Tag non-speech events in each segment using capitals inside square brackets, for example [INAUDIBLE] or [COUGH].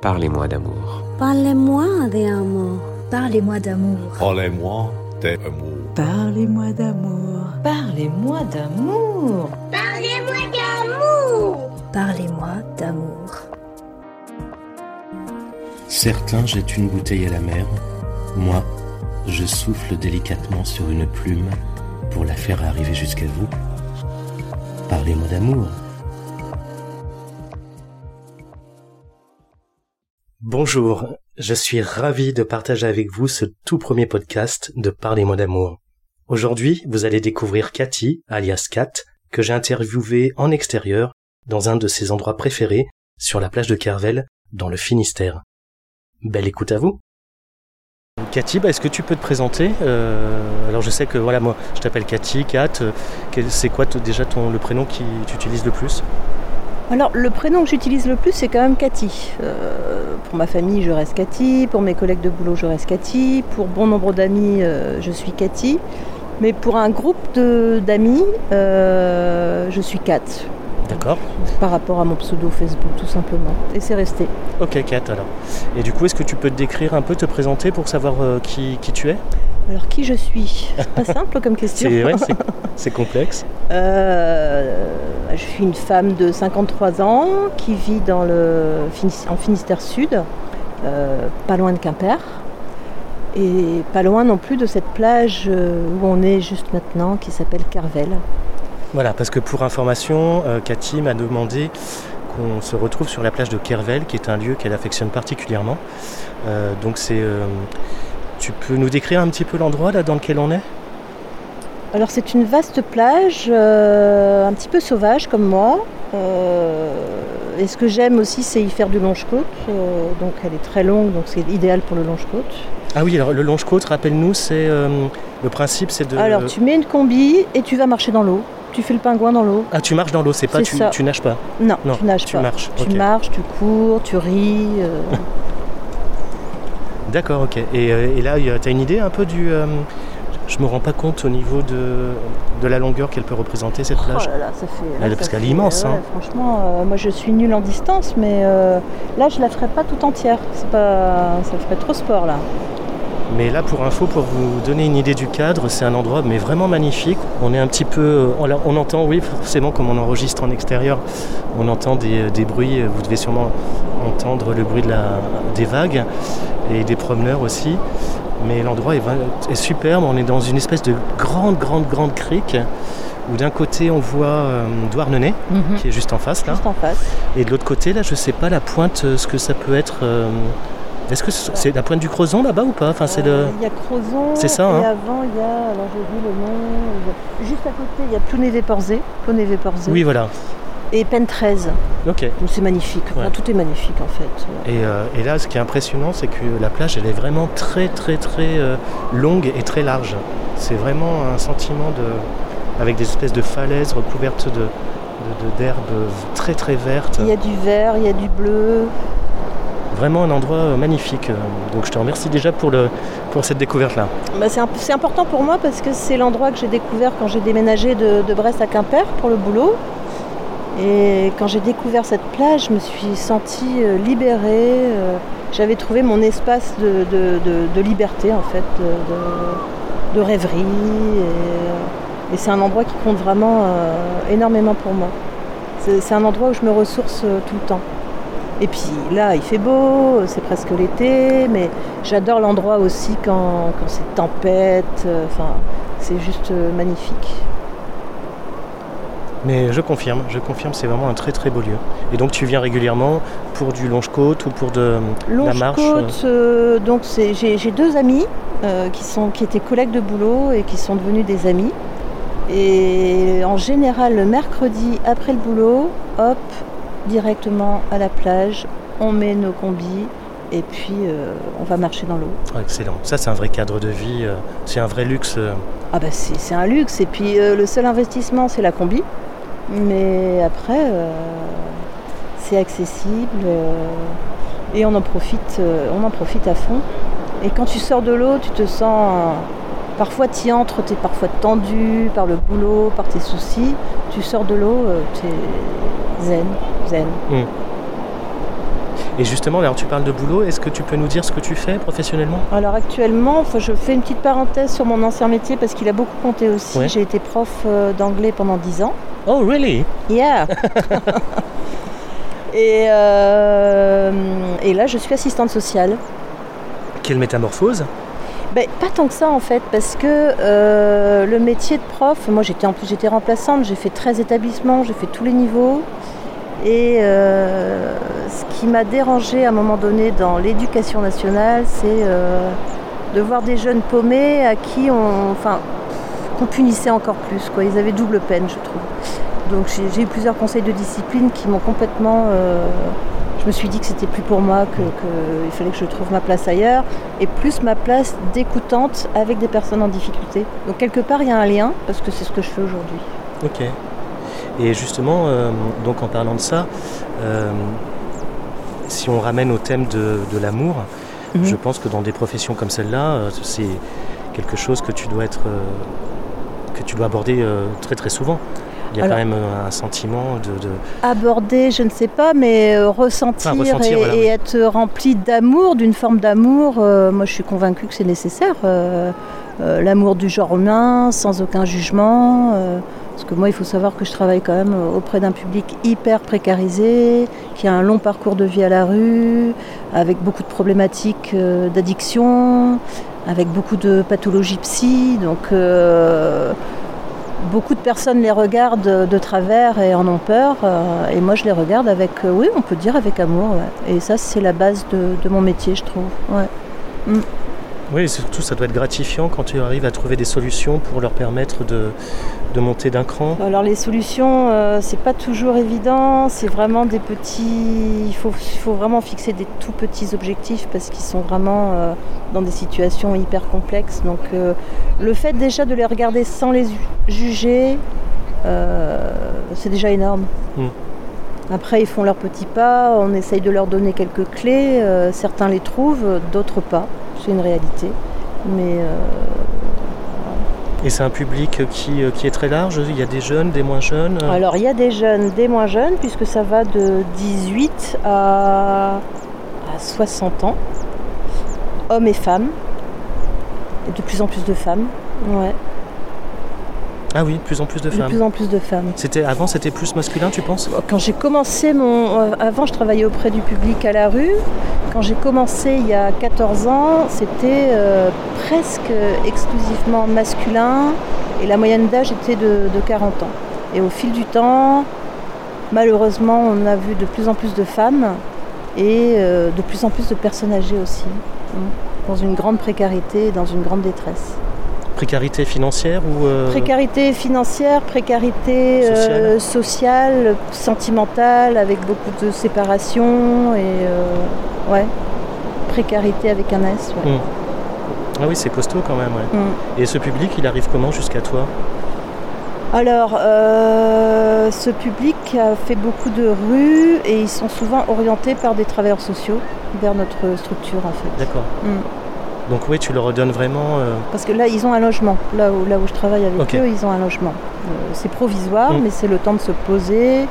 Parlez-moi d'amour. Parlez-moi d'amour. Parlez-moi d'amour. Parlez-moi d'amour. Parlez-moi d'amour. Parlez-moi d'amour. Parlez-moi d'amour. Parlez-moi d'amour. Certains jettent une bouteille à la mer. Moi, je souffle délicatement sur une plume pour la faire arriver jusqu'à vous. Parlez-moi d'amour. Bonjour, je suis ravi de partager avec vous ce tout premier podcast de Parlez-moi d'amour. Aujourd'hui, vous allez découvrir Cathy, alias Kat, que j'ai interviewée en extérieur dans un de ses endroits préférés, sur la plage de Kervel, dans le Finistère. Belle écoute à vous. Cathy, bah, est-ce que tu peux te présenter Euh, Alors je sais que voilà moi, je t'appelle Cathy, Kat. euh, C'est quoi déjà ton le prénom qui tu utilises le plus? Alors, le prénom que j'utilise le plus, c'est quand même Cathy. Euh, pour ma famille, je reste Cathy. Pour mes collègues de boulot, je reste Cathy. Pour bon nombre d'amis, euh, je suis Cathy. Mais pour un groupe de- d'amis, euh, je suis Kat. D'accord. Par rapport à mon pseudo Facebook, tout simplement. Et c'est resté. Ok Kat alors. Et du coup, est-ce que tu peux te décrire un peu, te présenter pour savoir qui, qui tu es? Alors, qui je suis? C'est pas simple comme [LAUGHS] question. C'est ouais, c'est- [LAUGHS] c'est complexe. Euh, je suis une femme de 53 ans qui vit dans le, Finis- en Finistère Sud, euh, pas loin de Quimper, et pas loin non plus de cette plage euh, où on est juste maintenant, qui s'appelle Carvel. Voilà, parce que pour information, euh, Cathy m'a demandé qu'on se retrouve sur la plage de Kervel, qui est un lieu qu'elle affectionne particulièrement. Euh, donc c'est, euh, tu peux nous décrire un petit peu l'endroit là dans lequel on est? Alors c'est une vaste plage, euh, un petit peu sauvage comme moi. Euh, et ce que j'aime aussi, c'est y faire du longe-côte. Euh, donc elle est très longue, donc c'est idéal pour le longe-côte. Ah oui, alors le longe-côte, rappelle-nous, c'est le principe, c'est de. Alors tu mets une combi et tu vas marcher dans l'eau. Tu fais le pingouin dans l'eau. Ah, tu marches dans l'eau, c'est pas tu, tu nages pas. Non, Non, tu nages tu pas. marches, Tu marches, tu cours, tu ris. [LAUGHS] D'accord, ok. Et, euh, et là, tu as une idée un peu du. euh, je me rends pas compte au niveau de, de la longueur qu'elle peut représenter cette Oh plage. là là, ça fait. Elle- là, parce qu'elle est immense, ouais, hein. Franchement, euh, moi je suis nulle en distance, mais euh, là je la ferai pas tout entière. C'est pas, ça ferait trop sport là. Mais là, pour info, pour vous donner une idée du cadre, c'est un endroit mais vraiment magnifique. On est un petit peu, on, on entend, oui, forcément, comme on enregistre en extérieur, on entend des, des bruits. Vous devez sûrement entendre le bruit de la, des vagues et des promeneurs aussi. Mais l'endroit est, superbe. On est dans une espèce de grande, grande, grande crique où d'un côté on voit euh, Douarnenez, qui est juste en face là, Juste en face. et de l'autre côté là, je sais pas la pointe, euh, ce que ça peut être. euh, Est-ce que ce- c'est la pointe du Crozon là-bas ou pas? Enfin, c'est le. Euh, Il y a Crozon. C'est ça, Et hein. avant, il y a, alors j'ai vu le nom, juste à côté, il y a Plounévé-Porzé. Oui, voilà. Et Pen 13. Ok. Donc c'est magnifique. Enfin, tout est magnifique en fait. Et, euh, et là, ce qui est impressionnant, c'est que la plage, elle est vraiment très, très, très euh, longue et très large. C'est vraiment un sentiment de, avec des espèces de falaises recouvertes de, de- de- d'herbes très, très vertes. Il y a du vert, il y a du bleu. Vraiment un endroit euh, magnifique. Donc, je te remercie déjà pour le, pour cette découverte-là. Bah, c'est, imp- c'est important pour moi parce que c'est l'endroit que j'ai découvert quand j'ai déménagé de, Brest à Quimper pour le boulot. Et quand j'ai découvert cette plage, je me suis sentie euh, libérée. euh, j'avais trouvé mon espace de, liberté en fait, de, rêverie. Et, c'est un endroit qui compte vraiment euh, énormément pour moi. C'est, un endroit où je me ressource euh, tout le temps. Et puis là, il fait beau, c'est presque l'été, mais j'adore l'endroit aussi quand, quand c'est tempête. euh, Enfin, c'est juste euh, magnifique. Mais je confirme, je confirme, c'est vraiment un très, très beau lieu. Et donc, tu viens régulièrement pour du longe-côte ou pour de la marche euh, euh, donc j'ai j'ai deux amis euh, qui, sont, qui étaient collègues de boulot et qui sont devenus des amis. Et en général, le mercredi après le boulot, hop, directement à la plage, on met nos combis et puis euh, on va marcher dans l'eau. Ah, Excellent. Ça, c'est un vrai cadre de vie. euh, C'est un vrai luxe. euh. Ah bah c'est c'est un luxe et puis le seul investissement c'est la combi. Mais après c'est accessible et on en profite on en profite à fond. Et quand tu sors de l'eau, tu te sens parfois tu entres, tu es parfois tendu par le boulot, par tes soucis. Tu sors de l'eau, tu es zen, zen. Mm. Et justement, alors tu parles de boulot, est-ce que tu peux nous dire ce que tu fais professionnellement? Alors actuellement, je fais une petite parenthèse sur mon ancien métier parce qu'il a beaucoup compté aussi. Ouais. J'ai été prof euh, d'anglais pendant 10 ans. Oh, really? Yeah [LAUGHS] et, euh, et là, je suis assistante sociale. Quelle métamorphose? Ben, pas tant que ça en fait, parce que euh, le métier de prof, moi j'étais en plus j'étais remplaçante, j'ai fait 13 établissements, j'ai fait tous les niveaux. Et euh, ce qui m'a dérangé à un moment donné dans l'éducation nationale, c'est euh, de voir des jeunes paumés à qui on, enfin, qu'on punissait encore plus. Ils avaient double peine, je trouve. Donc j'ai eu plusieurs conseils de discipline qui m'ont complètement. euh, je me suis dit que c'était plus pour moi, que- que il fallait que je trouve ma place ailleurs, et plus ma place d'écoutante avec des personnes en difficulté. Donc quelque part il y a un lien, parce que c'est ce que je fais aujourd'hui. Ok. Et justement, euh, donc en parlant de ça, euh, si on ramène au thème de, de l'amour, Mhm. je pense que dans des professions comme celle-là, euh, c'est quelque chose que tu dois être, que tu dois aborder très très souvent. Il y a Alors- quand même un sentiment de, de- Aborder, je ne sais pas, mais euh, ressentir, Enfin, ressentir, et, voilà, et oui. être rempli d'amour, d'une forme d'amour, euh, moi je suis convaincue que c'est nécessaire. euh, L'amour du genre humain, sans aucun jugement. Euh, parce que moi, il faut savoir que je travaille quand même auprès d'un public hyper précarisé, qui a un long parcours de vie à la rue, avec beaucoup de problématiques euh, d'addiction, avec beaucoup de pathologies psy. Donc, euh, beaucoup de personnes les regardent de travers et en ont peur. euh, et moi, je les regarde avec, euh, oui, on peut dire avec amour. Et ça, c'est la base de, mon métier, je trouve. Ouais. Oui, et surtout, ça doit être gratifiant quand tu arrives à trouver des solutions pour leur permettre de, de monter d'un cran. Alors les solutions, euh, c'est pas toujours évident. C'est vraiment des petits. Il faut, faut vraiment fixer des tout petits objectifs parce qu'ils sont vraiment euh, dans des situations hyper complexes. Donc euh, le fait déjà de les regarder sans les ju- juger, c'est déjà énorme. Mm. Après, ils font leurs petits pas. On essaye de leur donner quelques clés. euh, certains les trouvent, d'autres pas. C'est une réalité. Mais euh, Et c'est un public qui, euh, qui est très large. Il y a des jeunes, des moins jeunes. euh, Alors il y a des jeunes, des moins jeunes, puisque ça va de 18 à, à 60 ans, hommes et femmes, et de plus en plus de femmes. Ouais, Ah oui, de plus en plus de de femmes. plus en plus de femmes. C'était avant, c'était plus masculin, tu penses? Quand j'ai commencé mon. euh, Avant, je travaillais auprès du public à la rue. Quand j'ai commencé il y a 14 ans, c'était euh, presque exclusivement masculin et la moyenne d'âge était de, de 40 ans. Et au fil du temps, malheureusement, on a vu de plus en plus de femmes et euh, de plus en plus de personnes âgées aussi, hein, dans une grande précarité et dans une grande détresse. Précarité financière ou euh, Précarité financière, précarité euh, sociale, sentimentale, avec beaucoup de séparation et euh, ouais, précarité avec un S. ouais. Mm. Ah oui, c'est costaud quand même. ouais. Mm. Et ce public, il arrive comment jusqu'à toi? Alors, euh, ce public a fait beaucoup de rues et ils sont souvent orientés par des travailleurs sociaux vers notre structure en fait. D'accord. Mm. Donc oui, tu leur redonnes vraiment. euh, Parce que là, ils ont un logement. Là où, là où je travaille avec eux, ils ont un logement. Euh, c'est provisoire, Mm. mais c'est le temps de se poser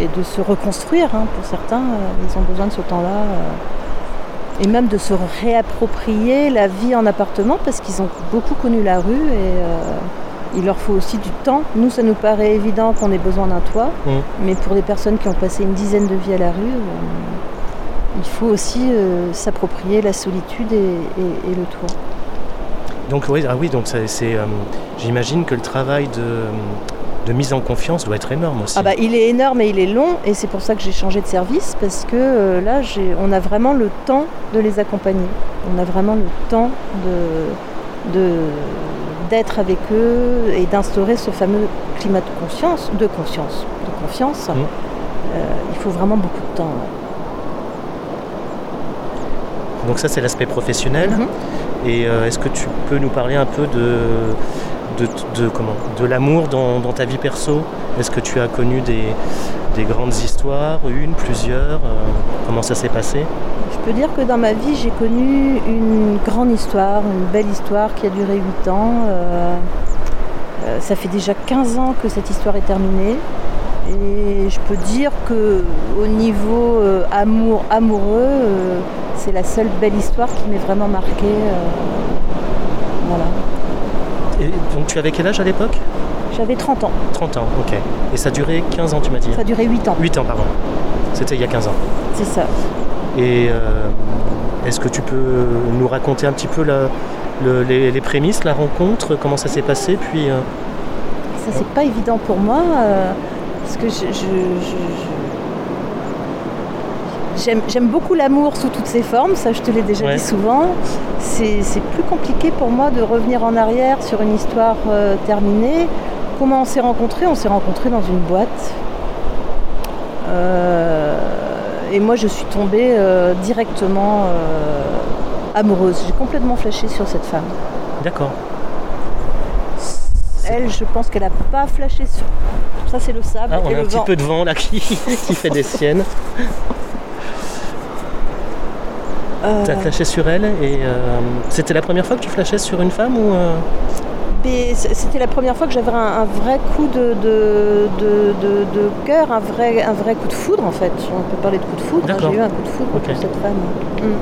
et de se reconstruire. hein. Pour certains, euh, ils ont besoin de ce temps-là. et même de se réapproprier la vie en appartement parce qu'ils ont beaucoup connu la rue et il leur faut aussi du temps. Nous, ça nous paraît évident qu'on ait besoin d'un toit, Mm. mais pour des personnes qui ont passé une dizaine de vies à la rue, il faut aussi euh, s'approprier la solitude et- et- et le toit. Donc oui, ah oui, donc c'est. euh, J'imagine que le travail de, de mise en confiance doit être énorme aussi. Ah bah, il est énorme et il est long et c'est pour ça que j'ai changé de service parce que euh, là j'ai- on a vraiment le temps de les accompagner. On a vraiment le temps de de- d'être avec eux et d'instaurer ce fameux climat de conscience, de conscience, de confiance. Euh, il faut vraiment beaucoup de temps. Donc ça, c'est l'aspect professionnel. Mhm. Et euh, est-ce que tu peux nous parler un peu de, de, de- comment, de l'amour dans, dans ta vie perso? Est-ce que tu as connu des, des grandes histoires, une, plusieurs? Euh, Comment ça s'est passé? Je peux dire que dans ma vie, j'ai connu une grande histoire, une belle histoire qui a duré 8 ans. Euh, ça fait déjà 15 ans que cette histoire est terminée. Et je peux dire que au niveau euh, amour, amoureux, euh, c'est la seule belle histoire qui m'est vraiment marquée. euh, voilà. Et donc tu avais quel âge à l'époque? J'avais 30 ans. 30 ans, ok. Et ça durait 15 ans, tu m'as dit? Ça a duré 8 ans. 8 ans, pardon. C'était il y a 15 ans. C'est ça. Et est-ce que tu peux nous raconter un petit peu la- le- les, les prémices, la rencontre, comment ça s'est passé? Puis, euh, Ça, c'est pas évident pour moi. euh, parce que je. je- je- je- J'aime, beaucoup l'amour sous toutes ses formes, ça je te l'ai déjà Ouais. dit souvent. C'est, c'est plus compliqué pour moi de revenir en arrière sur une histoire euh, terminée. Comment on s'est rencontrés? On s'est rencontrés dans une boîte. Euh, et moi je suis tombée euh, directement amoureuse. J'ai complètement flashé sur cette femme. d'accord. Elle, je pense qu'elle n'a pas flashé sur. Ça, c'est le sable Ah, on et a le un petit peu de vent là qui, [LAUGHS] qui fait des siennes. Euh, Tu as flashé sur elle et euh, c'était la première fois que tu flashais sur une femme ou euh, C'était la première fois que j'avais un, un vrai coup de, de, de, de- de cœur, un vrai, un vrai coup de foudre en fait. On peut parler de coup de foudre. J'ai eu un coup de foudre Ok. pour cette femme. Mm.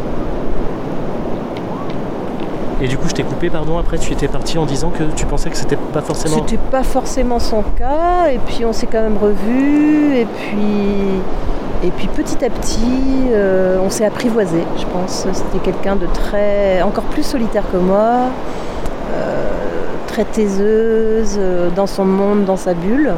Et du coup, je t'ai coupé, pardon. Après, tu étais parti en disant que tu pensais que c'était pas forcément. C'était pas forcément son cas, et puis on s'est quand même revus, et puis, et puis petit à petit, euh, on s'est apprivoisé, je pense. C'était quelqu'un de très, encore plus solitaire que moi, euh, très taiseuse, euh, dans son monde, dans sa bulle.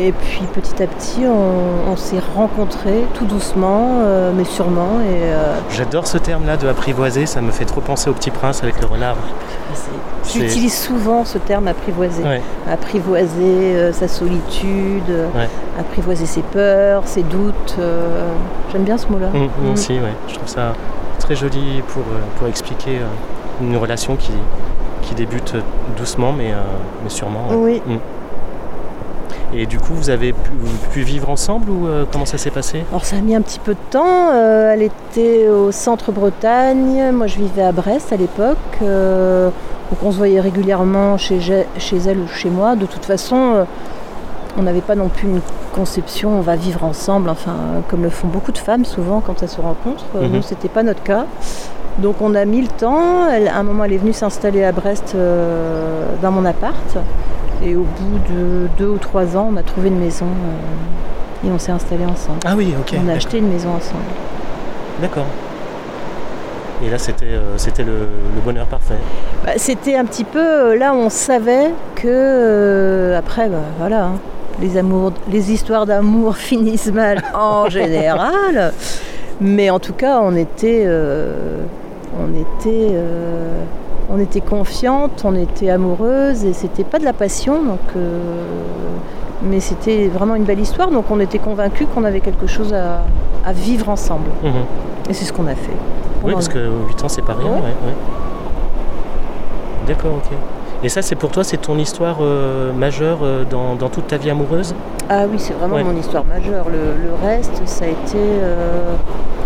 Et puis petit à petit, on, on s'est rencontrés tout doucement, euh, mais sûrement. Et, euh, J'adore ce terme-là de apprivoiser. Ça me fait trop penser au Petit Prince avec le renard. J'utilise souvent ce terme apprivoiser. Ouais. apprivoiser euh, sa solitude, Ouais. apprivoiser ses peurs, ses doutes. J'aime bien ce mot-là. Mm, moi Mm. aussi, ouais. Je trouve ça très joli pour, pour expliquer une relation qui, qui débute doucement, mais, mais sûrement. Oui. Mm. Et du coup, vous avez pu, pu vivre ensemble ou euh, comment ça s'est passé? Alors ça a mis un petit peu de temps. euh, elle était au centre Bretagne. Moi je vivais à Brest à l'époque. euh, donc on se voyait régulièrement chez, elle ou chez moi. De toute façon, on n'avait pas non plus une conception on va vivre ensemble, enfin comme le font beaucoup de femmes souvent quand elles se rencontrent. Mhm. Nous c'était pas notre cas. Donc on a mis le temps. Elle- à un moment elle est venue s'installer à Brest dans mon appart. Et au bout de deux ou trois ans, on a trouvé une maison euh, et on s'est installé ensemble. Ah oui, ok. On a acheté une maison ensemble. D'accord. Et là, c'était euh, c'était le, le bonheur parfait. Bah, C'était un petit peu euh, là on savait que euh, après, bah, voilà, hein, les amours, les histoires d'amour [LAUGHS] finissent mal en [LAUGHS] général. Mais en tout cas, on était, on était, on était confiante, on était amoureuse et c'était pas de la passion, donc. euh, mais c'était vraiment une belle histoire, donc on était convaincus qu'on avait quelque chose à, à vivre ensemble. Mhm. Et c'est ce qu'on a fait. Oui, parce que 8 ans, c'est pas rien. Ouais. ouais, ouais. D'accord, ok. Et ça, c'est pour toi, c'est ton histoire euh, majeure euh, dans, dans toute ta vie amoureuse? Ah oui, c'est vraiment mon histoire majeure. Le, le reste, ça a été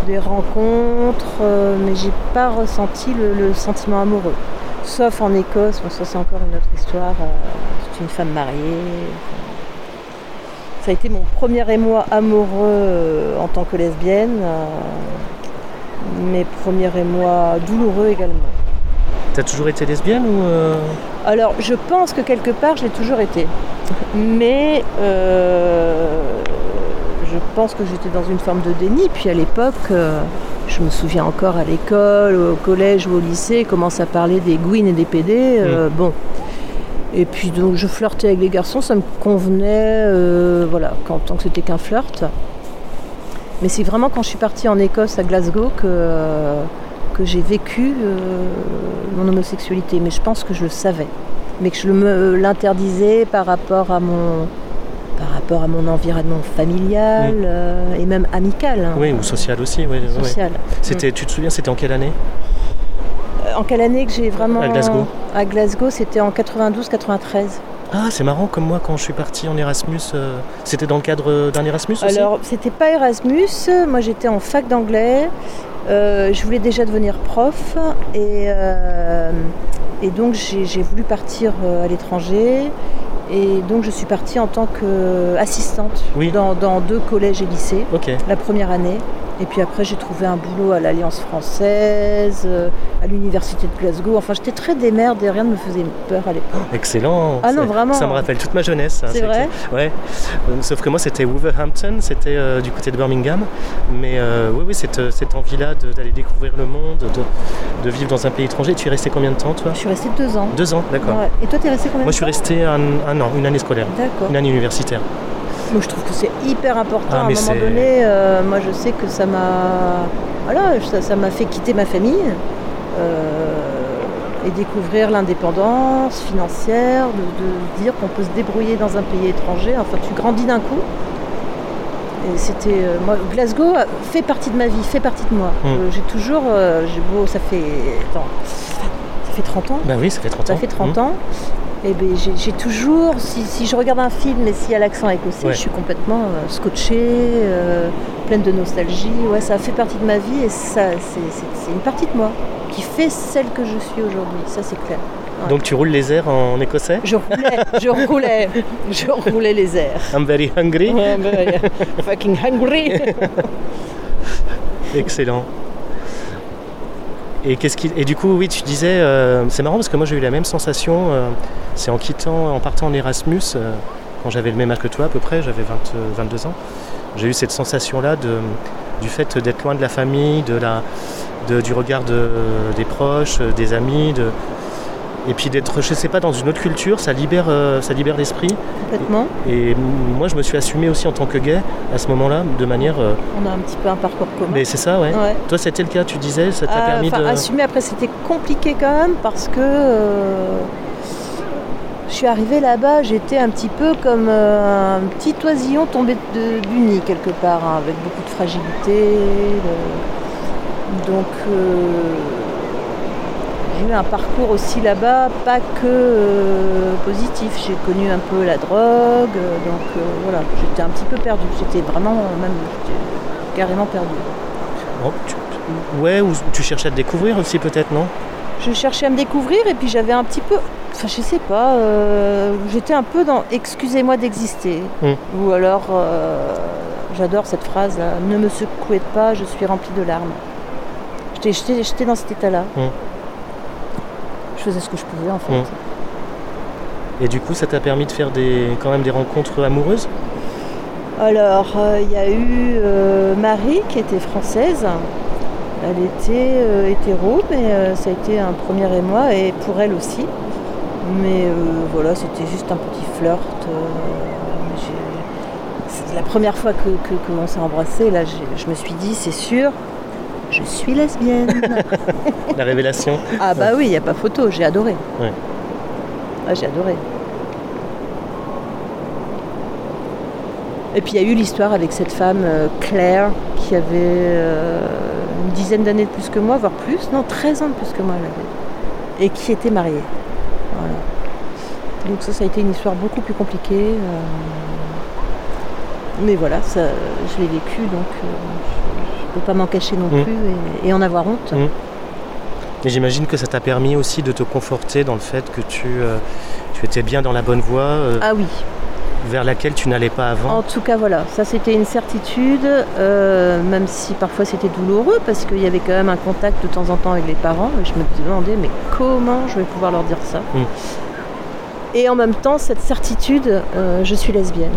des rencontres, euh, mais j'ai pas ressenti le, le sentiment amoureux. Sauf en Écosse, bon, ça c'est encore une autre histoire. euh, c'est une femme mariée. Ça a été mon premier émoi amoureux euh, en tant que lesbienne, mes premiers émois douloureux également. T'as toujours été lesbienne ou euh, Alors, je pense que quelque part, je l'ai toujours été. Mais euh, je pense que j'étais dans une forme de déni. Puis à l'époque, euh, je me souviens encore à l'école, au collège ou au lycée, commence à parler des gouines et des PD. euh, Bon. Et puis donc je flirtais avec les garçons, ça me convenait, euh, voilà, quand, tant que c'était qu'un flirt. Mais c'est vraiment quand je suis partie en Écosse, à Glasgow, que, que j'ai vécu mon homosexualité. Mais je pense que je le savais. Mais que je me l'interdisais par rapport à mon par rapport à mon environnement familial euh, et même amical. hein, Oui, ou social aussi. oui, oui. social. C'était, Tu te souviens, c'était en quelle année Euh, En quelle année que j'ai vraiment À Glasgow. À Glasgow, c'était en 92-93. Ah, c'est marrant, comme moi, quand je suis parti en Erasmus, euh, c'était dans le cadre d'un Erasmus aussi? Alors, c'était pas Erasmus. Moi, j'étais en fac d'anglais. Euh, je voulais déjà devenir prof. Et, et donc, j'ai voulu partir à l'étranger. Et donc je suis partie en tant qu'assistante Oui. dans, dans deux collèges et lycées la première année. Et puis après j'ai trouvé un boulot à l'Alliance française, euh, à l'université de Glasgow. Enfin j'étais très démerde et rien ne me faisait peur à l'époque. Excellent. Ah non, vraiment. Ça me rappelle toute ma jeunesse. hein, C'est vrai Ouais. Euh, Sauf que moi, c'était Wolverhampton, c'était euh, du côté de Birmingham. Mais euh, oui, oui, cette, cette envie-là d'aller découvrir le monde, de, de vivre dans un pays étranger. Tu es resté combien de temps, toi? Je suis restée deux ans. Deux ans, d'accord. Ouais. Et toi t'es resté combien Moi, de je suis temps? resté un, un an, une année scolaire, D'accord. une année universitaire. Moi, je trouve que c'est hyper important. Ah, à un moment donné, euh, moi, je sais que ça m'a, voilà, ça, ça m'a fait quitter ma famille euh, et découvrir l'indépendance financière, de, de dire qu'on peut se débrouiller dans un pays étranger. Enfin, tu grandis d'un coup. Et c'était, euh, moi, Glasgow fait partie de ma vie, fait partie de moi. Mm. Euh, j'ai toujours, j'ai beau, ça fait, attends, ça fait 30 ans. Bah oui, ça fait 30 ans. Ça fait 30 Mmh. ans. Et ben, j'ai toujours, si, si je regarde un film et s'il y a l'accent écossais, Ouais. je suis complètement euh, scotchée, euh, pleine de nostalgie. Ouais, ça fait partie de ma vie et ça, c'est une partie de moi qui fait celle que je suis aujourd'hui. Ça, c'est clair. Ouais. Donc, tu roules les airs en écossais? Je roulais, je roulais, je roulais les airs. I'm very hungry. Fucking hungry. [LAUGHS] Excellent. Et, du coup, oui, tu disais, euh, c'est marrant parce que moi j'ai eu la même sensation, euh, c'est en quittant, en partant en Erasmus, euh, quand j'avais le même âge que toi à peu près, j'avais 20, euh, 22 ans, j'ai eu cette sensation-là du fait d'être loin de la famille, de la, du regard de- des proches, des amis, de, et puis d'être, je sais pas, dans une autre culture, ça libère, euh, ça libère l'esprit. Complètement. Et moi je me suis assumé aussi en tant que gay à ce moment-là, de manière... euh, On a un petit peu un parcours commun. mais c'est ça, ouais. Ouais. Toi, c'était le cas, tu disais, ça t'a Ah, permis de. Assumer après c'était compliqué quand même parce que euh, je suis arrivée là-bas, j'étais un petit peu comme euh, un petit oisillon tombé de- du nid quelque part, hein, avec beaucoup de fragilité. Donc euh, j'ai eu un parcours aussi là-bas, pas que euh, positif. J'ai connu un peu la drogue, euh, donc euh, voilà, j'étais un petit peu perdue. J'étais vraiment même carrément perdue. Oh, tu- Ouais, ou tu cherchais à te découvrir aussi, peut-être, non? Je cherchais à me découvrir et puis j'avais un petit peu, enfin je sais pas, euh, j'étais un peu dans excusez-moi d'exister. Mm. Ou alors, j'adore cette phrase là, ne me secouez pas, je suis remplie de larmes. J'étais dans cet état-là. Mm. Faisais ce que je pouvais en fait. Mm. Et du coup, ça t'a permis de faire des, quand même des rencontres amoureuses? Alors, euh, il y a eu euh, Marie qui était française. Elle était euh, hétéro, mais ça a été un premier émoi, et pour elle aussi. Mais voilà, c'était juste un petit flirt. c'est la première fois que, que- que s'est embrassé. Là, je me suis dit, c'est sûr, je suis lesbienne. [LAUGHS] La révélation ah bah oui, il n'y a pas photo, j'ai adoré. Ouais. Ah, j'ai adoré. Et puis il y a eu l'histoire avec cette femme, euh, Claire, qui avait euh, une dizaine d'années de plus que moi, voire plus, non, 13 ans de plus que moi, elle avait. Et qui était mariée. Voilà. Donc ça, ça a été une histoire beaucoup plus compliquée. euh, Mais voilà, ça, je l'ai vécu, donc peux pas m'en cacher non Mm. plus et, et en avoir honte. Mm. Et j'imagine que ça t'a permis aussi de te conforter dans le fait que tu, euh, tu étais bien dans la bonne voie, euh, Ah oui, vers laquelle tu n'allais pas avant. En tout cas, voilà, ça c'était une certitude, euh, même si parfois c'était douloureux parce qu'il y avait quand même un contact de temps en temps avec les parents. Et je me demandais, mais comment je vais pouvoir leur dire ça? Mm. Et en même temps, cette certitude, je suis lesbienne.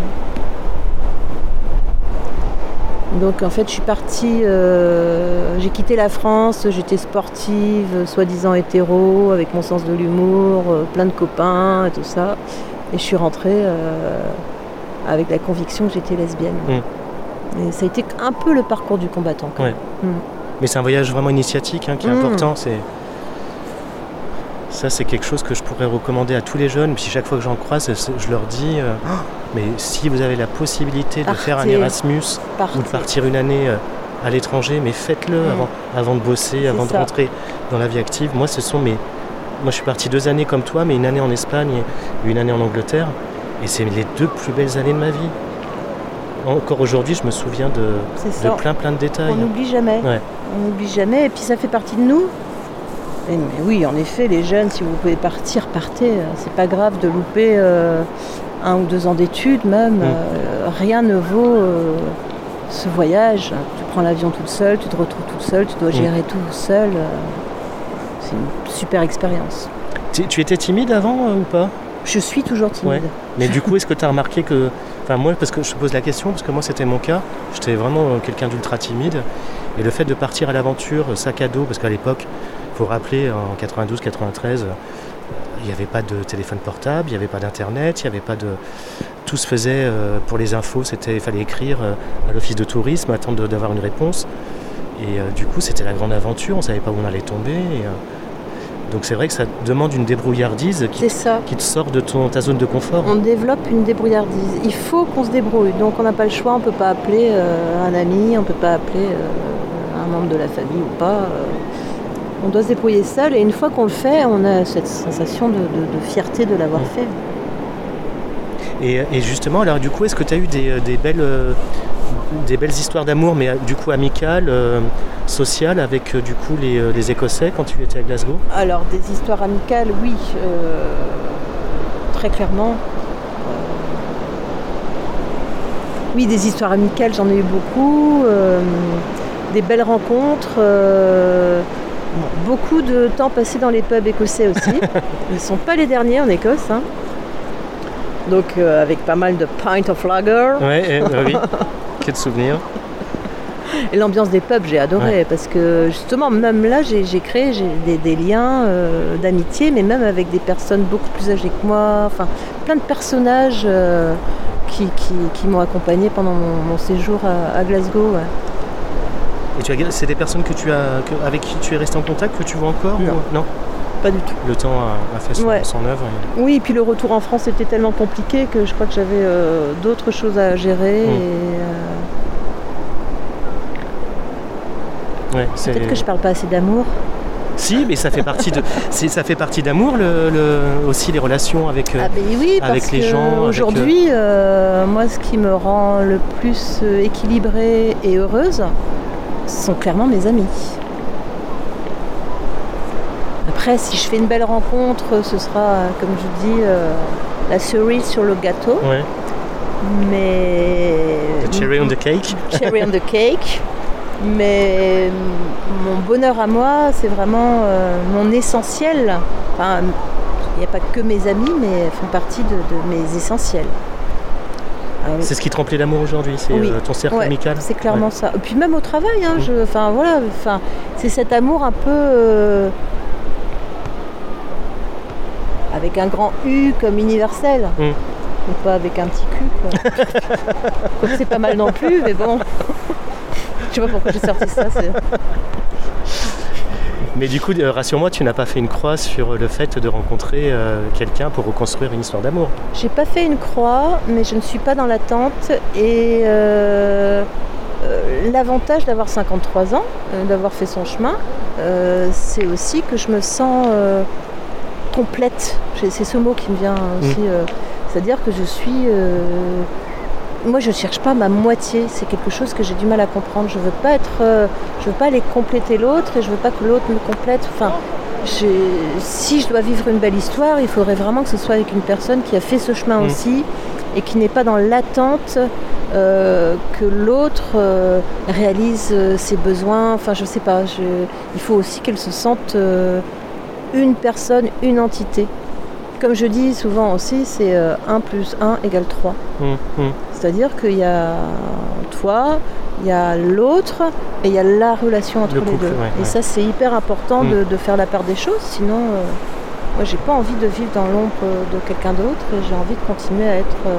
Donc en fait, je suis partie, euh, j'ai quitté la France, j'étais sportive, soi-disant hétéro, avec mon sens de l'humour, euh, plein de copains et tout ça. Et je suis rentrée euh, avec la conviction que j'étais lesbienne. Et ça a été un peu le parcours du combattant. Quand Ouais. même. Mais c'est un voyage vraiment initiatique hein, qui est Mm. important. C'est... Ça, c'est quelque chose que je pourrais recommander à tous les jeunes. Puis chaque fois que j'en croise, je leur dis euh, Oh, mais si vous avez la possibilité de faire un. Erasmus Partez. ou de partir une année euh, à l'étranger, mais faites-le Mm. avant, avant de bosser, avant de rentrer dans la vie active. Moi, ce sont mes. Moi, je suis parti deux années comme toi, mais une année en Espagne et une année en Angleterre. Et c'est les deux plus belles années de ma vie. Encore aujourd'hui, je me souviens de, plein plein de détails. On n'oublie jamais. Ouais. On n'oublie jamais. Et puis ça fait partie de nous. Et- mais oui, en effet, les jeunes, si vous pouvez partir, partez. Euh, C'est pas grave de louper euh, un ou deux ans d'études, même. Mm. Euh, rien ne vaut euh, ce voyage. Tu prends l'avion toute seule, tu te retrouves toute seule, tu dois Mm. gérer tout seul. C'est une super expérience. Tu, tu étais timide avant ou pas? Je suis toujours timide. Ouais. Mais du coup, est-ce que tu as remarqué que. Enfin, moi, parce que je te pose la question, parce que moi, c'était mon cas. J'étais vraiment quelqu'un d'ultra timide. Et le fait de partir à l'aventure, sac à dos, parce qu'à l'époque, faut rappeler, en 92-93, il n'y avait pas de téléphone portable, il n'y avait pas d'internet, il n'y avait pas de. Tout se faisait euh, pour les infos, c'était, il fallait écrire euh, à l'office de tourisme, attendre d'avoir une réponse. Et euh, du coup, c'était la grande aventure, on ne savait pas où on allait tomber. et, euh, donc c'est vrai que ça demande une débrouillardise qui, ça. qui te sort de ton, ta zone de confort. On développe une débrouillardise. Il faut qu'on se débrouille. Donc on n'a pas le choix, on ne peut pas appeler un ami, on ne peut pas appeler un membre de la famille ou pas. On doit se débrouiller seul et une fois qu'on le fait, on a cette sensation de, de- de fierté de l'avoir fait. Et, et justement, alors du coup, est-ce que tu as eu des, euh, des belles, euh, des belles histoires d'amour, mais euh, du coup amicales, euh, sociales, avec du coup les, les Écossais quand tu étais à Glasgow? Alors des histoires amicales, oui, euh, très clairement. Oui, des histoires amicales, j'en ai eu beaucoup. des belles rencontres. Bon, beaucoup de temps passé dans les pubs écossais aussi. [LAUGHS] Ils ne sont pas les derniers en Écosse. hein. Donc euh, avec pas mal de pint of lager. Ouais, et- euh, oui. [LAUGHS] Quel souvenir. Et l'ambiance des pubs, j'ai adoré parce que justement, même là, j'ai créé des, des liens euh, d'amitié, mais même avec des personnes beaucoup plus âgées que moi. Enfin, plein de personnages euh, qui, qui- qui m'ont accompagné pendant mon, mon séjour à, à Glasgow. ouais. Et tu as, c'est des personnes que tu as, que- avec qui tu es resté en contact, que tu vois encore Non. ou- non? Pas du tout. Le temps a, a fait son, Ouais. son œuvre. et- Oui, et puis le retour en France était tellement compliqué que je crois que j'avais euh, d'autres choses à gérer. Mm. Et, euh, ouais, c'est- Peut-être que je parle pas assez d'amour. Si, mais ça fait partie de, [LAUGHS] c'est- ça fait partie d'amour le, le- aussi les relations avec. euh, Ah ben oui, avec parce les que gens, avec, aujourd'hui, euh, moi, ce qui me rend le plus équilibrée et heureuse, sont clairement mes amis. Après, si je fais une belle rencontre, ce sera, comme je dis, euh, la cerise sur le gâteau. ouais, Mais the cherry on the cake. cherry on the cake. Mais mm, mon bonheur à moi, c'est vraiment euh, mon essentiel. Enfin, il n'y a pas que mes amis, mais elles font partie de, de mes essentiels. Ah oui. C'est ce qui te remplit d'amour aujourd'hui, c'est Oui. euh, ton cercle Ouais, amical. C'est clairement ça. Et puis même au travail, hein, Mm. enfin voilà, enfin c'est cet amour un peu euh, avec un grand U comme universel, Mm. et pas avec un petit cul. quoi. [LAUGHS] C'est pas mal non plus, mais bon. [LAUGHS] Je sais pas pourquoi j'ai sorti ça. Mais du coup, euh, rassure-moi, tu n'as pas fait une croix sur le fait de rencontrer euh, quelqu'un pour reconstruire une histoire d'amour. J'ai pas fait une croix, mais je ne suis pas dans l'attente. Et euh, euh, l'avantage d'avoir 53 ans, d'avoir fait son chemin, c'est aussi que je me sens complète. C'est ce mot qui me vient aussi. euh, C'est-à-dire que je suis. Moi, je ne cherche pas ma moitié. C'est quelque chose que j'ai du mal à comprendre. Je veux pas être. euh, je veux pas aller compléter l'autre et je veux pas que l'autre me complète. Enfin, si je dois vivre une belle histoire, il faudrait vraiment que ce soit avec une personne qui a fait ce chemin Mm. aussi et qui n'est pas dans l'attente euh, que l'autre euh, réalise ses besoins. Enfin, je sais pas. je- il faut aussi qu'elle se sente une personne, une entité. Comme je dis souvent aussi, c'est euh, 1 plus 1 égale 3. Hum, hum. C'est-à-dire qu'il y a toi, il y a l'autre et il y a la relation entre Le les couple, deux. ouais, et ouais. ça, c'est hyper important Mm. de, de faire la part des choses. Sinon, euh, moi, j'ai pas envie de vivre dans l'ombre de quelqu'un d'autre et j'ai envie de continuer à être euh,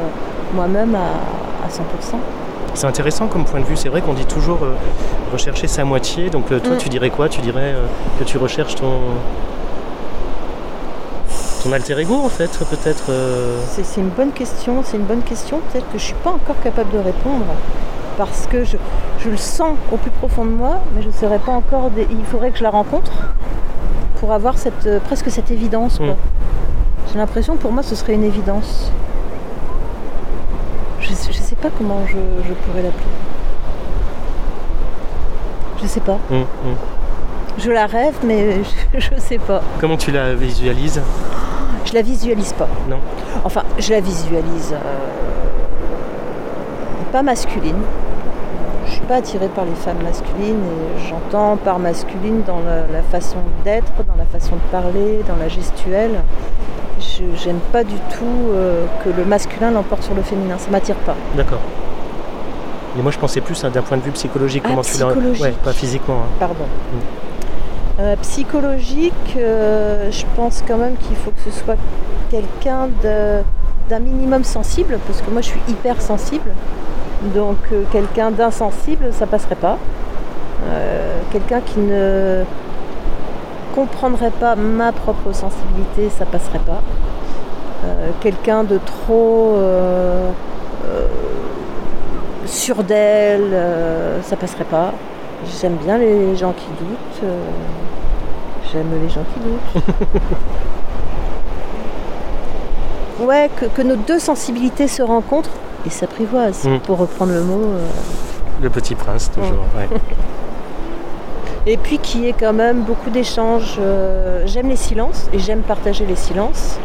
moi-même à, à 100%. C'est intéressant comme point de vue. C'est vrai qu'on dit toujours euh, rechercher sa moitié. Donc euh, toi, tu dirais quoi? Tu dirais euh, que tu recherches ton ton alter ego en fait, peut-être. euh, C'est une bonne question, c'est une bonne question. Peut-être que je suis pas encore capable de répondre parce que je, je le sens au plus profond de moi, mais je ne saurais pas encore. des- Il faudrait que je la rencontre pour avoir cette, euh, presque cette évidence. Mm. J'ai l'impression pour moi ce serait une évidence. Je ne sais pas comment je, je pourrais l'appeler. Je sais pas. hum, hum. Je la rêve, mais [LAUGHS] je ne sais pas. Comment tu la visualises? Je la visualise pas. Non. Enfin, je la visualise euh, pas masculine. Je suis pas attirée par les femmes masculines et j'entends par masculine dans la, la façon d'être, dans la façon de parler, dans la gestuelle. Je j'aime pas du tout euh, que le masculin l'emporte sur le féminin. Ça m'attire pas. D'accord. Et moi je pensais plus hein, d'un point de vue psychologique. Ah, comment tu l'as-. Ouais, pas physiquement. hein. Pardon. Euh, psychologique, euh, je pense quand même qu'il faut que ce soit quelqu'un d'un minimum sensible, parce que moi je suis hyper sensible. Donc euh, quelqu'un d'insensible, ça passerait pas. Quelqu'un qui ne comprendrait pas ma propre sensibilité, ça passerait pas. Quelqu'un de trop sûr d'elle, ça passerait pas. J'aime bien les gens qui doutent. euh, J'aime les gens qui doutent. [LAUGHS] ouais, que, que nos deux sensibilités se rencontrent et s'apprivoisent, Mm. pour reprendre le mot. euh. Le petit prince, toujours. ouais. [LAUGHS] Et puis qu'il y ait quand même beaucoup d'échanges. euh, j'aime les silences et j'aime partager les silences,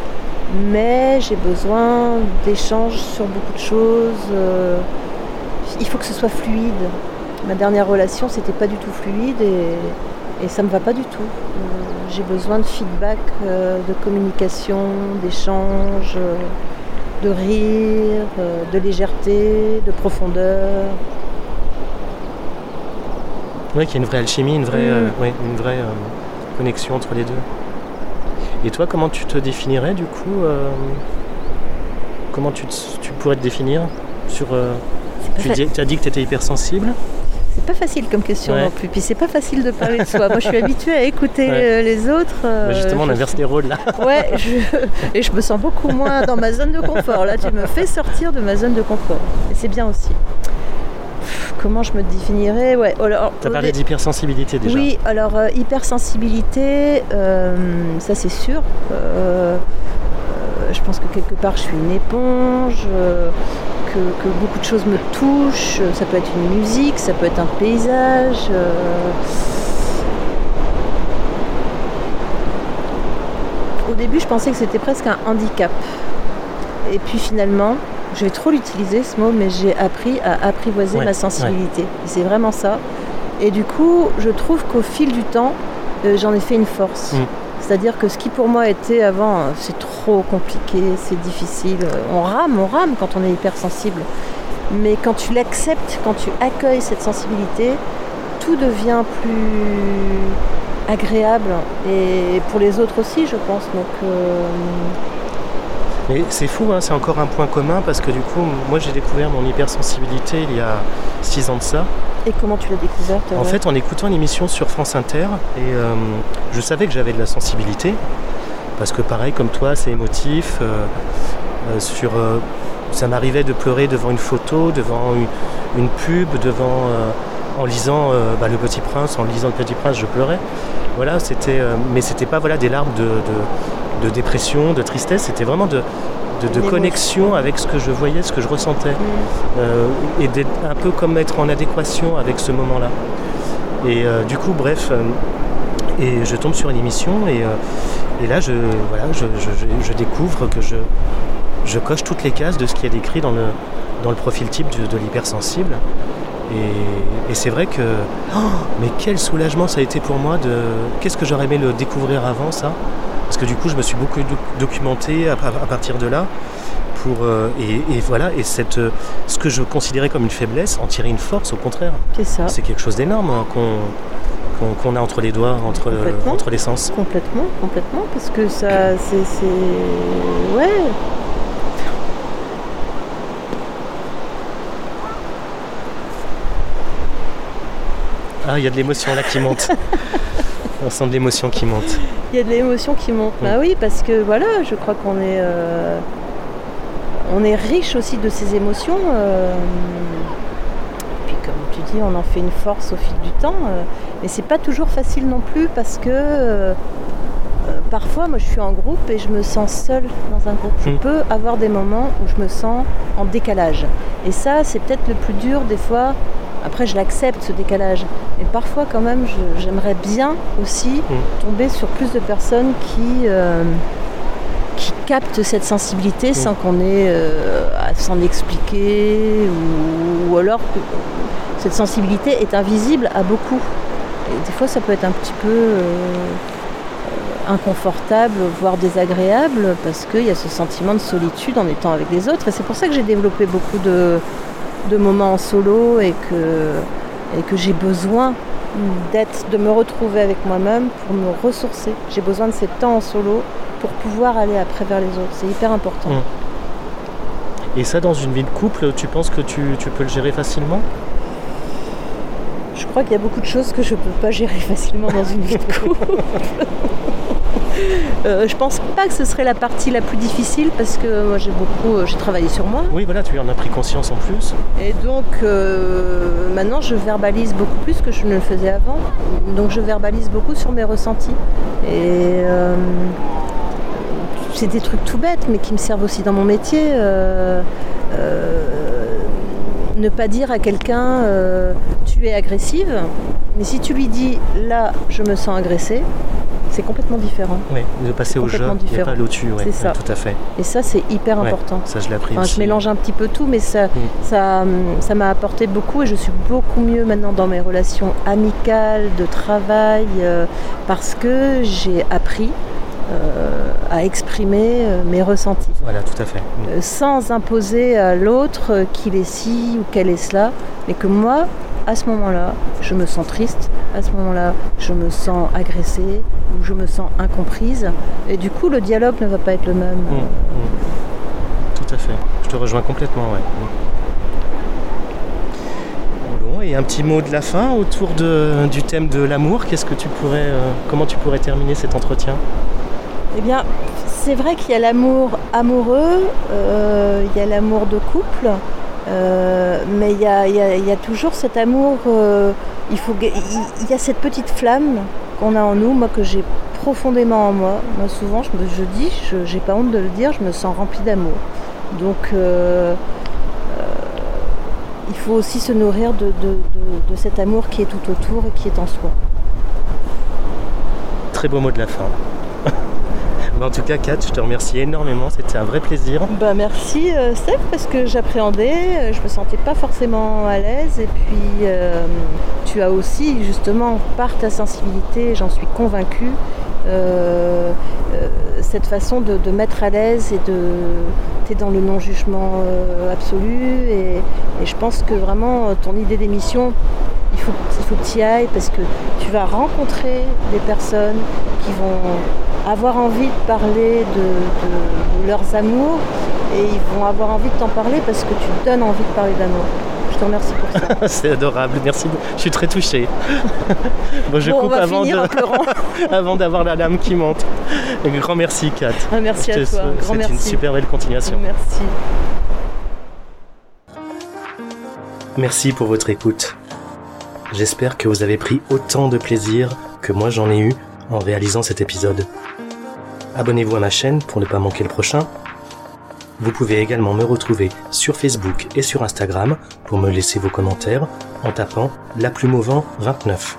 mais j'ai besoin d'échanges sur beaucoup de choses. il faut que ce soit fluide. Ma dernière relation, c'était pas du tout fluide et, et ça me va pas du tout. Euh, j'ai besoin de feedback, euh, de communication, d'échanges, euh, de rire, de légèreté, de profondeur. Ouais, qu'il y a une vraie alchimie, une vraie, Mm. ouais, une vraie connexion entre les deux. Et toi, comment tu te définirais du coup Comment tu, te- tu pourrais te définir sur Tu dis- as dit que tu étais hypersensible. C'est pas facile comme question Ouais. non plus. Puis c'est pas facile de parler de soi. Moi, je suis habituée à écouter Ouais. euh, les autres. euh, justement, on inverse les rôles là. Ouais, je- et je me sens beaucoup moins dans ma zone de confort. Là, tu me fais sortir de ma zone de confort. Et c'est bien aussi. Pff, Comment je me définirais? Ouais. alors, Tu as au parlé d'hypersensibilité déjà. Oui, alors euh, hypersensibilité, euh, ça c'est sûr. Je pense que quelque part je suis une éponge, que, que beaucoup de choses me touchent. Ça peut être une musique, ça peut être un paysage. euh. Au début, je pensais que c'était presque un handicap. Et puis finalement, je vais trop l'utiliser ce mot, mais j'ai appris à apprivoiser Ouais, ma sensibilité. C'est vraiment ça. Et du coup, je trouve qu'au fil du temps, euh, j'en ai fait une force. Mm. C'est-à-dire que ce qui pour moi était avant, c'est trop compliqué, c'est difficile. On rame, on rame quand on est hypersensible. Mais quand tu l'acceptes, quand tu accueilles cette sensibilité, tout devient plus agréable. Et pour les autres aussi, je pense. Euh, Mais c'est fou, hein, c'est encore un point commun parce que du coup, moi j'ai découvert mon hypersensibilité il y a 6 ans de ça. Et comment tu l'as découverte En fait, en écoutant une émission sur France Inter, et euh, je savais que j'avais de la sensibilité, parce que pareil, comme toi, c'est émotif. euh, euh, sur, ça m'arrivait de pleurer devant une photo, devant une, une pub, devant, en lisant bah, Le Petit Prince, en lisant Le Petit Prince, je pleurais. Voilà, c'était, mais c'était pas voilà des larmes de, de- de dépression, de tristesse. C'était vraiment de, de- de connexion avec ce que je voyais, ce que je ressentais Mm. euh, et d'être un peu comme être en adéquation avec ce moment-là. Et euh, du coup, bref, euh, et je tombe sur une émission et, et là, je, voilà, je- je découvre que je, je coche toutes les cases de ce qui est décrit dans le, dans le profil type de, de l'hypersensible. Et, et c'est vrai que, oh, mais quel soulagement ça a été pour moi de. Qu'est-ce que j'aurais aimé le découvrir avant ça? Parce que du coup, je me suis beaucoup doc- documenté à, partir de là. Pour, euh, et, et voilà, et cette, euh, ce que je considérais comme une faiblesse, en tirer une force, au contraire. C'est ça. C'est quelque chose d'énorme hein, qu'on a entre les doigts, entre, entre les sens. Complètement, complètement, parce que ça, c'est- ouais. Ah, il y a de l'émotion là qui monte. [LAUGHS] On sent de l'émotion qui monte. Il y a de l'émotion qui monte. Mm. Bah oui, parce que voilà, je crois qu'on est, euh, on est riche aussi de ces émotions. euh, puis comme tu dis, on en fait une force au fil du temps. euh, mais c'est pas toujours facile non plus parce que euh, parfois, moi, je suis en groupe et je me sens seule dans un groupe. Je Mm. peux avoir des moments où je me sens en décalage. Et ça, c'est peut-être le plus dur des fois après, je l'accepte ce décalage. Et parfois, quand même, j'aimerais bien aussi tomber sur plus de personnes qui, euh, qui captent cette sensibilité sans qu'on ait euh, à s'en expliquer ou, ou alors que cette sensibilité est invisible à beaucoup. Et des fois, ça peut être un petit peu euh, inconfortable, voire désagréable, parce qu'il y a ce sentiment de solitude en étant avec les autres. Et c'est pour ça que j'ai développé beaucoup de, de moments en solo et que, et que j'ai besoin d'être, de me retrouver avec moi-même pour me ressourcer. J'ai besoin de ces temps en solo pour pouvoir aller après vers les autres. C'est hyper important. Mm. Et ça, dans une vie de couple, tu penses que tu, tu peux le gérer facilement? Je crois qu'il y a beaucoup de choses que je ne peux pas gérer facilement dans une vie de couple. [LAUGHS] Euh, je pense pas que ce serait la partie la plus difficile parce que moi j'ai beaucoup, euh, j'ai travaillé sur moi Oui, voilà, tu en as pris conscience en plus. et donc euh, maintenant je verbalise beaucoup plus que je ne le faisais avant. Donc je verbalise beaucoup sur mes ressentis et euh, c'est des trucs tout bêtes mais qui me servent aussi dans mon métier. Ne pas dire à quelqu'un euh, tu es agressive, mais si tu lui dis là je me sens agressée, c'est complètement différent. Oui, de passer au jeu, il n'y a pas l'au-dessus. Ouais, C'est ça. tout à fait. Et ça c'est hyper Ouais, important. Ça, je l'ai appris Enfin, aussi. je mélange un petit peu tout, mais ça, ça, hum, ça m'a apporté beaucoup et je suis beaucoup mieux maintenant dans mes relations amicales, de travail, euh, parce que j'ai appris euh, à exprimer euh, mes ressentis, Voilà, tout à fait. Mm. Sans imposer à l'autre qu'il est ci ou qu'elle est cela, mais que moi, à ce moment-là, je me sens triste, à ce moment-là, je me sens agressée ou je me sens incomprise, et du coup, le dialogue ne va pas être le même. Mm, mm. Tout à fait. Je te rejoins complètement, ouais. Mm. Bon, et un petit mot de la fin autour de- du thème de l'amour. Qu'est-ce que tu pourrais, euh, comment tu pourrais terminer cet entretien? Eh bien, c'est vrai qu'il y a l'amour amoureux, euh, il y a l'amour de couple, euh, mais il y a, toujours cet amour, euh, il, y a cette petite flamme qu'on a en nous, moi que j'ai profondément en moi. Moi souvent, je, me, dis, je n'ai pas honte de le dire, je me sens remplie d'amour. Donc, euh, il faut aussi se nourrir de- de cet amour qui est tout autour et qui est en soi. Très beau mot de la fin. En tout cas, Kat, je te remercie énormément. C'était un vrai plaisir. Bah merci euh, Steph parce que j'appréhendais, euh, je me sentais pas forcément à l'aise et puis euh, tu as aussi justement par ta sensibilité, j'en suis convaincue, cette façon de, mettre à l'aise et de t'es dans le non-jugement absolu et, je pense que vraiment ton idée d'émission il faut, il faut que tu y ailles parce que tu vas rencontrer des personnes qui vont avoir envie de parler de, de- de leurs amours et ils vont avoir envie de t'en parler parce que tu donnes envie de parler d'amour. Je te remercie pour ça. [LAUGHS] C'est adorable. Merci. Je suis très touché. [LAUGHS] bon, je Bon, coupe va avant de- [LAUGHS] d'avoir la lame qui monte. Un grand merci, Kat. Ah, merci Je à toi. Grand une merci. super belle continuation. Merci. Merci pour votre écoute. J'espère que vous avez pris autant de plaisir que moi j'en ai eu en réalisant cet épisode. Abonnez-vous à ma chaîne pour ne pas manquer le prochain. Vous pouvez également me retrouver sur Facebook et sur Instagram pour me laisser vos commentaires en tapant la plume au vent 29.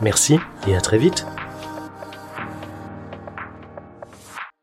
Merci et à très vite.